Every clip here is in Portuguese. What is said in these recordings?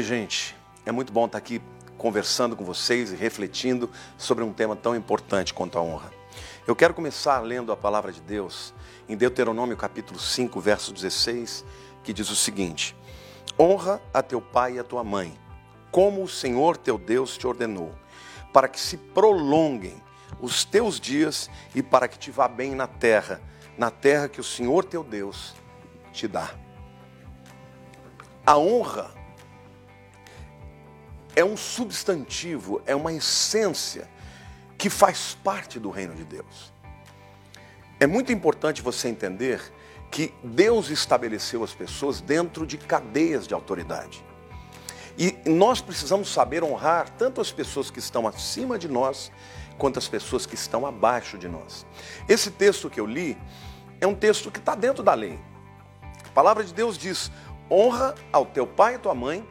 Oi, gente. É muito bom estar aqui conversando com vocês e refletindo sobre um tema tão importante quanto a honra. Eu quero começar lendo a palavra de Deus em Deuteronômio capítulo 5, verso 16, que diz o seguinte: Honra a teu pai e a tua mãe, como o Senhor teu Deus te ordenou, para que se prolonguem os teus dias e para que te vá bem na terra, na terra que o Senhor teu Deus te dá. A honra é um substantivo, é uma essência que faz parte do reino de Deus. É muito importante você entender que Deus estabeleceu as pessoas dentro de cadeias de autoridade. E nós precisamos saber honrar tanto as pessoas que estão acima de nós, quanto as pessoas que estão abaixo de nós. Esse texto que eu li é um texto que está dentro da lei. A palavra de Deus diz: honra ao teu pai e tua mãe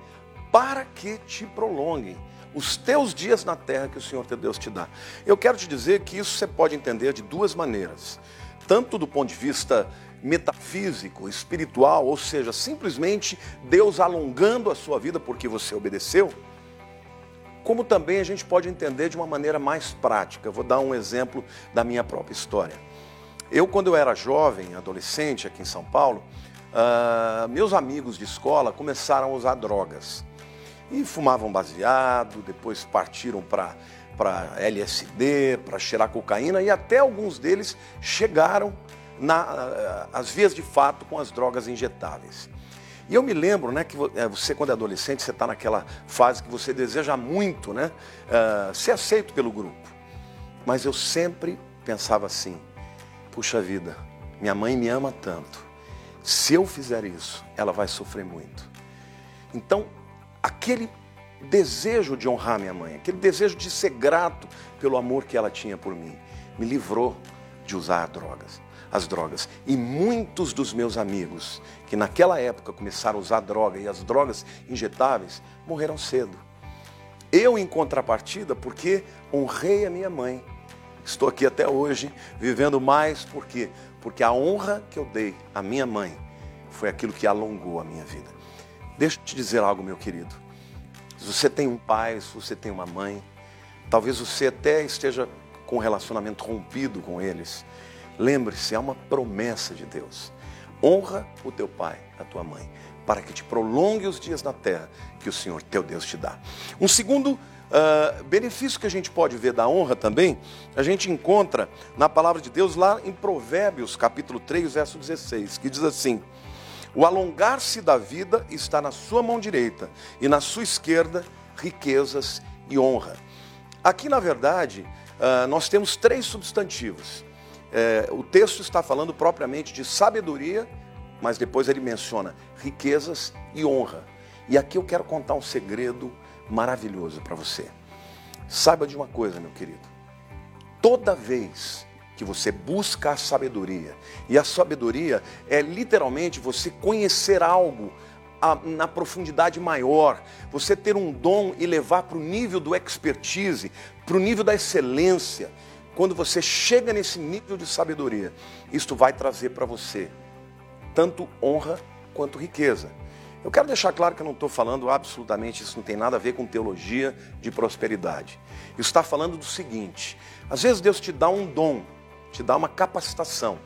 para que te prolonguem os teus dias na terra que o Senhor teu Deus te dá. Eu quero te dizer que isso você pode entender de duas maneiras. Tanto do ponto de vista metafísico, espiritual, ou seja, simplesmente Deus alongando a sua vida porque você obedeceu, como também a gente pode entender de uma maneira mais prática. Eu vou dar um exemplo da minha própria história. Eu, quando eu era jovem, adolescente aqui em São Paulo, uh, meus amigos de escola começaram a usar drogas e fumavam baseado, depois partiram para LSD, para cheirar cocaína e até alguns deles chegaram nas vias de fato com as drogas injetáveis. E eu me lembro, né, que é, você quando é adolescente, você está naquela fase que você deseja muito, né, uh, ser aceito pelo grupo. Mas eu sempre pensava assim, puxa vida, minha mãe me ama tanto. Se eu fizer isso, ela vai sofrer muito. Então, aquele desejo de honrar minha mãe, aquele desejo de ser grato pelo amor que ela tinha por mim, me livrou de usar drogas, as drogas. E muitos dos meus amigos que naquela época começaram a usar droga e as drogas injetáveis morreram cedo. Eu, em contrapartida, porque honrei a minha mãe, estou aqui até hoje vivendo mais porque porque a honra que eu dei à minha mãe foi aquilo que alongou a minha vida. Deixa eu te dizer algo, meu querido. Se você tem um pai, se você tem uma mãe, talvez você até esteja com um relacionamento rompido com eles. Lembre-se, é uma promessa de Deus. Honra o teu pai, a tua mãe, para que te prolongue os dias na terra que o Senhor teu Deus te dá. Um segundo uh, benefício que a gente pode ver da honra também, a gente encontra na palavra de Deus lá em Provérbios, capítulo 3, verso 16, que diz assim: o alongar-se da vida está na sua mão direita e na sua esquerda riquezas e honra. Aqui, na verdade, ah, nós temos três substantivos. É, o texto está falando propriamente de sabedoria, mas depois ele menciona riquezas e honra. E aqui eu quero contar um segredo maravilhoso para você. Saiba de uma coisa, meu querido. Toda vez que você busca a sabedoria. E a sabedoria é literalmente você conhecer algo a, na profundidade maior, você ter um dom e levar para o nível do expertise, para o nível da excelência. Quando você chega nesse nível de sabedoria, isto vai trazer para você tanto honra quanto riqueza. Eu quero deixar claro que eu não estou falando absolutamente, isso não tem nada a ver com teologia de prosperidade. Isso está falando do seguinte: às vezes Deus te dá um dom, te dá uma capacitação.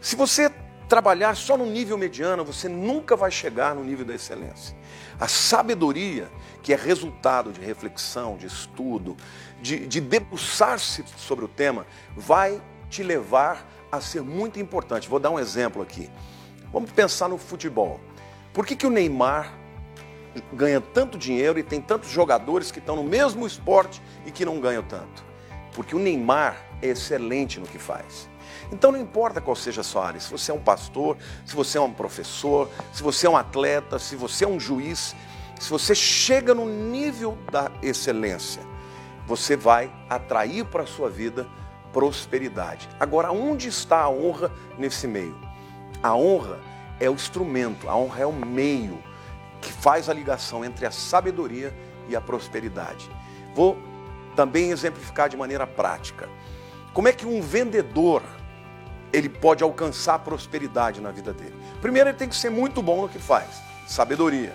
Se você trabalhar só no nível mediano, você nunca vai chegar no nível da excelência. A sabedoria, que é resultado de reflexão, de estudo, de, de debruçar-se sobre o tema, vai te levar a ser muito importante. Vou dar um exemplo aqui. Vamos pensar no futebol. Por que, que o Neymar ganha tanto dinheiro e tem tantos jogadores que estão no mesmo esporte e que não ganham tanto? Porque o Neymar excelente no que faz. Então não importa qual seja a sua área, se você é um pastor, se você é um professor, se você é um atleta, se você é um juiz, se você chega no nível da excelência, você vai atrair para a sua vida prosperidade. Agora, onde está a honra nesse meio? A honra é o instrumento, a honra é o meio que faz a ligação entre a sabedoria e a prosperidade. Vou também exemplificar de maneira prática. Como é que um vendedor ele pode alcançar prosperidade na vida dele? Primeiro, ele tem que ser muito bom no que faz, sabedoria.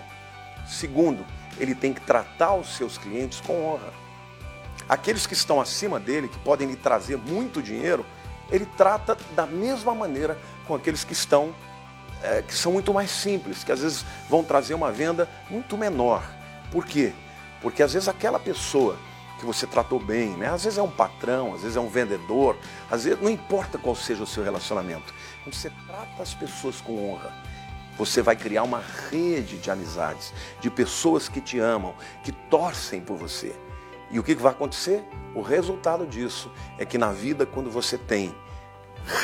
Segundo, ele tem que tratar os seus clientes com honra. Aqueles que estão acima dele, que podem lhe trazer muito dinheiro, ele trata da mesma maneira com aqueles que estão é, que são muito mais simples, que às vezes vão trazer uma venda muito menor. Por quê? Porque às vezes aquela pessoa que você tratou bem, né? Às vezes é um patrão, às vezes é um vendedor, às vezes não importa qual seja o seu relacionamento. Quando você trata as pessoas com honra, você vai criar uma rede de amizades, de pessoas que te amam, que torcem por você. E o que vai acontecer? O resultado disso é que na vida, quando você tem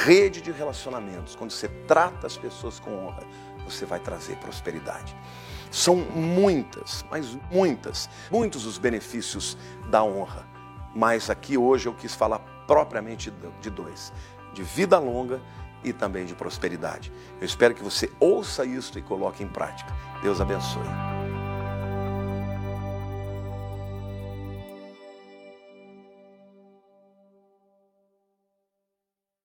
rede de relacionamentos, quando você trata as pessoas com honra, você vai trazer prosperidade. São muitas, mas muitas, muitos os benefícios da honra. Mas aqui hoje eu quis falar propriamente de dois: de vida longa e também de prosperidade. Eu espero que você ouça isso e coloque em prática. Deus abençoe.